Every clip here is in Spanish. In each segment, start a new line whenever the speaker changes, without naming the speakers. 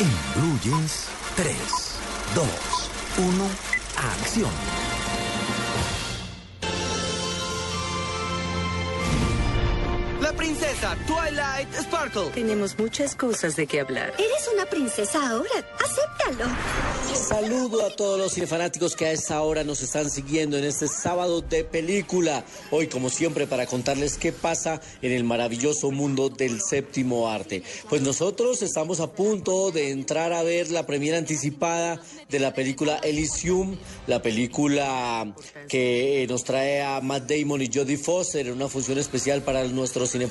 En Blue Jeans, 3, 2, 1, acción.
Princesa Twilight Sparkle.
Tenemos muchas cosas de qué hablar.
Eres una princesa ahora. Acéptalo.
Saludo a todos los cinefanáticos que a esta hora nos están siguiendo en este sábado de película. Hoy, como siempre, para contarles qué pasa en el maravilloso mundo del séptimo arte. Pues nosotros estamos a punto de entrar a ver la premiera anticipada de la película Elysium, la película que nos trae a Matt Damon y Jodie Foster en una función especial para nuestros cinefanáticos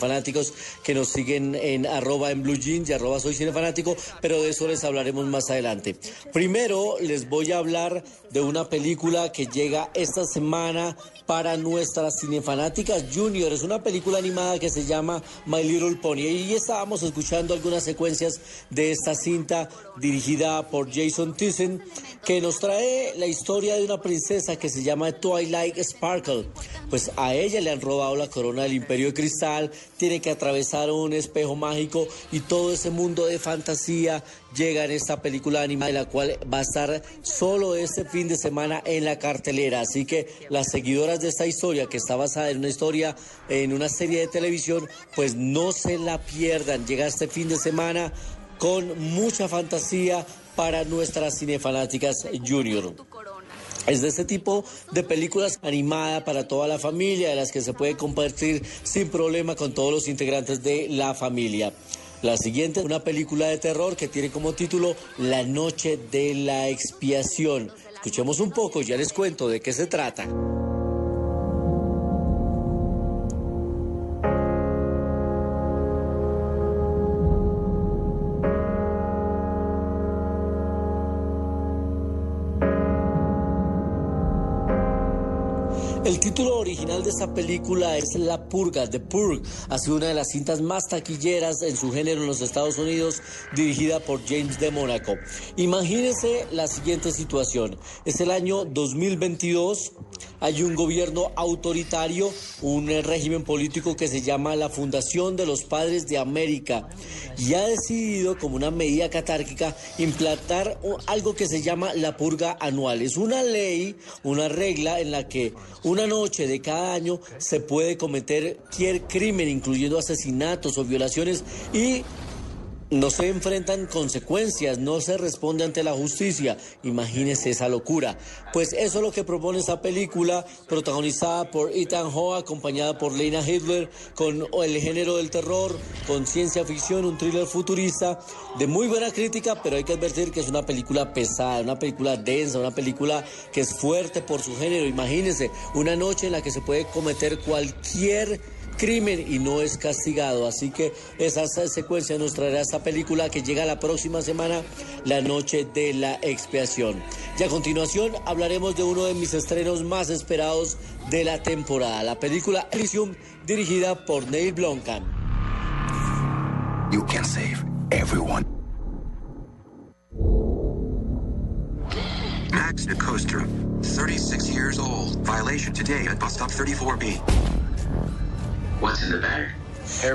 que nos siguen en arroba en blue jeans y arroba soy cinefanático, pero de eso les hablaremos más adelante. Primero les voy a hablar de una película que llega esta semana para nuestras cinefanáticas junior. Es una película animada que se llama My Little Pony. Y estábamos escuchando algunas secuencias de esta cinta dirigida por Jason Thyssen, que nos trae la historia de una princesa que se llama Twilight Sparkle. Pues a ella le han robado la corona del Imperio de Cristal, tiene que atravesar un espejo mágico y todo ese mundo de fantasía llega en esta película animada, la cual va a estar solo este fin de semana en la cartelera. Así que las seguidoras de esta historia, que está basada en una historia, en una serie de televisión, pues no se la pierdan. Llega este fin de semana con mucha fantasía para nuestras cinefanáticas junior. Es de este tipo de películas animadas para toda la familia, de las que se puede compartir sin problema con todos los integrantes de la familia. La siguiente, una película de terror que tiene como título La Noche de la Expiación. Escuchemos un poco, ya les cuento de qué se trata. El título original de esta película es La Purga, The Purge. Ha sido una de las cintas más taquilleras en su género en los Estados Unidos, dirigida por James de Mónaco. Imagínense la siguiente situación. Es el año 2022, hay un gobierno autoritario, un régimen político que se llama la Fundación de los Padres de América y ha decidido como una medida catárquica implantar algo que se llama la purga anual. Es una ley, una regla en la que una noche de cada año se puede cometer cualquier crimen, incluyendo asesinatos o violaciones, y no se enfrentan consecuencias, no se responde ante la justicia. Imagínese esa locura. Pues eso es lo que propone esta película, protagonizada por Ethan Hawke, acompañada por Lena Hitler, con el género del terror, con ciencia ficción, un thriller futurista, de muy buena crítica, pero hay que advertir que es una película pesada, una película densa, una película que es fuerte por su género. Imagínese una noche en la que se puede cometer cualquier crimen y no es castigado. Así que esa secuencia nos traerá esta película que llega la próxima semana, La Noche de la Expiación. Y a continuación hablaremos de uno de mis estrenos más esperados de la temporada, la película Elysium, dirigida por Neil Blomkamp.
You can save everyone.
Max Nicostra, 36 years old. Violation today at bus stop 34B.
What's in the bag?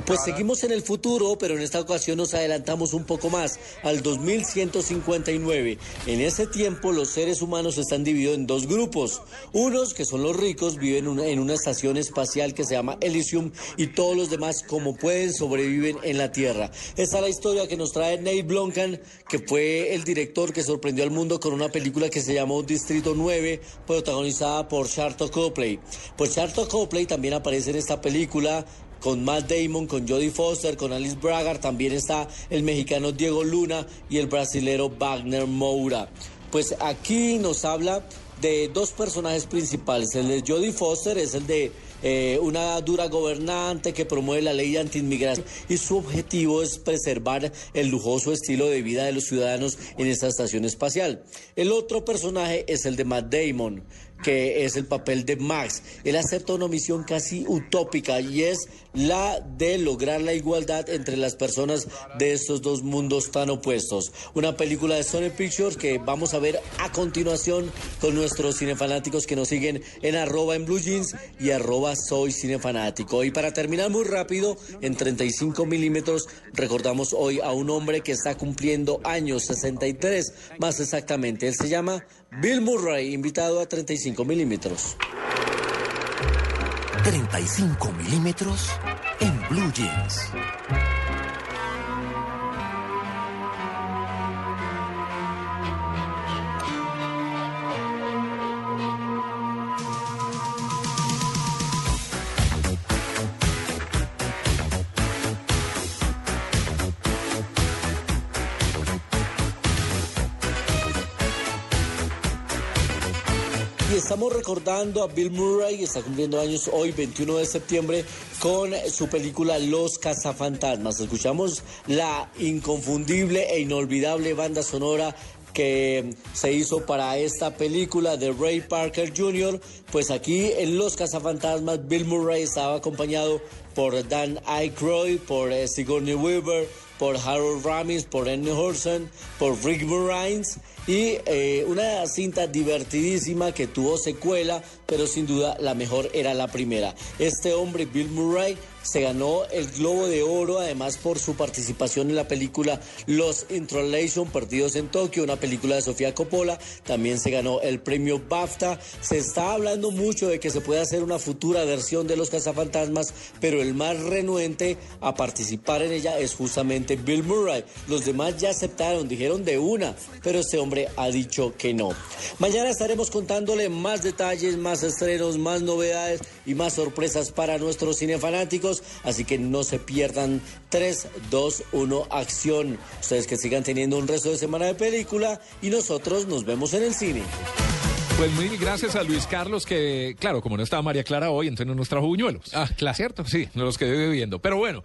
Pues seguimos en el futuro, pero en esta ocasión nos adelantamos un poco más, al 2159. En ese tiempo los seres humanos están divididos en dos grupos. Unos, que son los ricos, viven en una estación espacial que se llama Elysium y todos los demás, como pueden, sobreviven en la Tierra. Esta es la historia que nos trae Nate Blomkamp, que fue el director que sorprendió al mundo con una película que se llamó Distrito 9, protagonizada por Charlton Copley. Pues Charlton Copley también aparece en esta película con Matt Damon, con Jodie Foster, con Alice Braga, también está el mexicano Diego Luna y el brasilero Wagner Moura. Pues aquí nos habla de dos personajes principales. El de Jodie Foster es el de eh, una dura gobernante que promueve la ley anti-inmigración y su objetivo es preservar el lujoso estilo de vida de los ciudadanos en esta estación espacial. El otro personaje es el de Matt Damon que es el papel de Max. Él acepta una misión casi utópica y es la de lograr la igualdad entre las personas de estos dos mundos tan opuestos. Una película de Sony Pictures que vamos a ver a continuación con nuestros cinefanáticos que nos siguen en arroba en blue jeans y arroba soy cinefanático. Y para terminar muy rápido, en 35 milímetros, recordamos hoy a un hombre que está cumpliendo años, 63 más exactamente. Él se llama Bill Murray, invitado a 35 milímetros.
35 milímetros en Blue Jeans.
Y estamos recordando a Bill Murray, que está cumpliendo años hoy, 21 de septiembre, con su película Los Cazafantasmas. Escuchamos la inconfundible e inolvidable banda sonora que se hizo para esta película de Ray Parker Jr., pues aquí en Los Cazafantasmas Bill Murray estaba acompañado por Dan Aykroyd, por eh, Sigourney Weaver, por Harold Ramis, por Annie Horson, por Rick Moranis y eh, una cinta divertidísima que tuvo secuela, pero sin duda la mejor era la primera. Este hombre, Bill Murray, se ganó el Globo de Oro, además por su participación en la película Los Introlation Perdidos en Tokio, una película de Sofía Coppola. También se ganó el premio BAFTA. Se está hablando mucho de que se puede hacer una futura versión de Los Cazafantasmas, pero el más renuente a participar en ella es justamente Bill Murray. Los demás ya aceptaron, dijeron de una, pero este hombre ha dicho que no. Mañana estaremos contándole más detalles, más estrenos, más novedades y más sorpresas para nuestros cinefanáticos. Así que no se pierdan 3, 2, 1, acción. Ustedes que sigan teniendo un resto de semana de película y nosotros nos vemos en el cine.
Pues muy gracias a Luis Carlos, que, claro, como no estaba María Clara hoy, entonces no nos trajo buñuelos.
Ah, claro.
¿Cierto? Sí, no los quedé bebiendo. Pero bueno.